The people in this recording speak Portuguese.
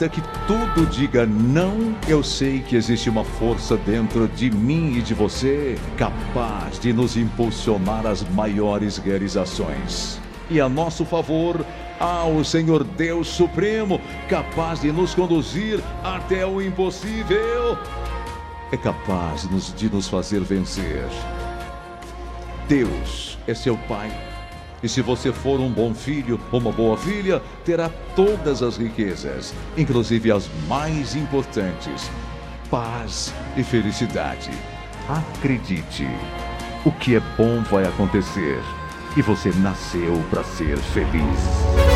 Ainda que tudo diga não, eu sei que existe uma força dentro de mim e de você capaz de nos impulsionar às maiores realizações. E a nosso favor, há o Senhor Deus Supremo, capaz de nos conduzir até o impossível. É capaz de nos, de nos fazer vencer. Deus é seu Pai e se você for um bom filho ou uma boa filha, terá todas as riquezas, inclusive as mais importantes: paz e felicidade. Acredite, o que é bom vai acontecer e você nasceu para ser feliz.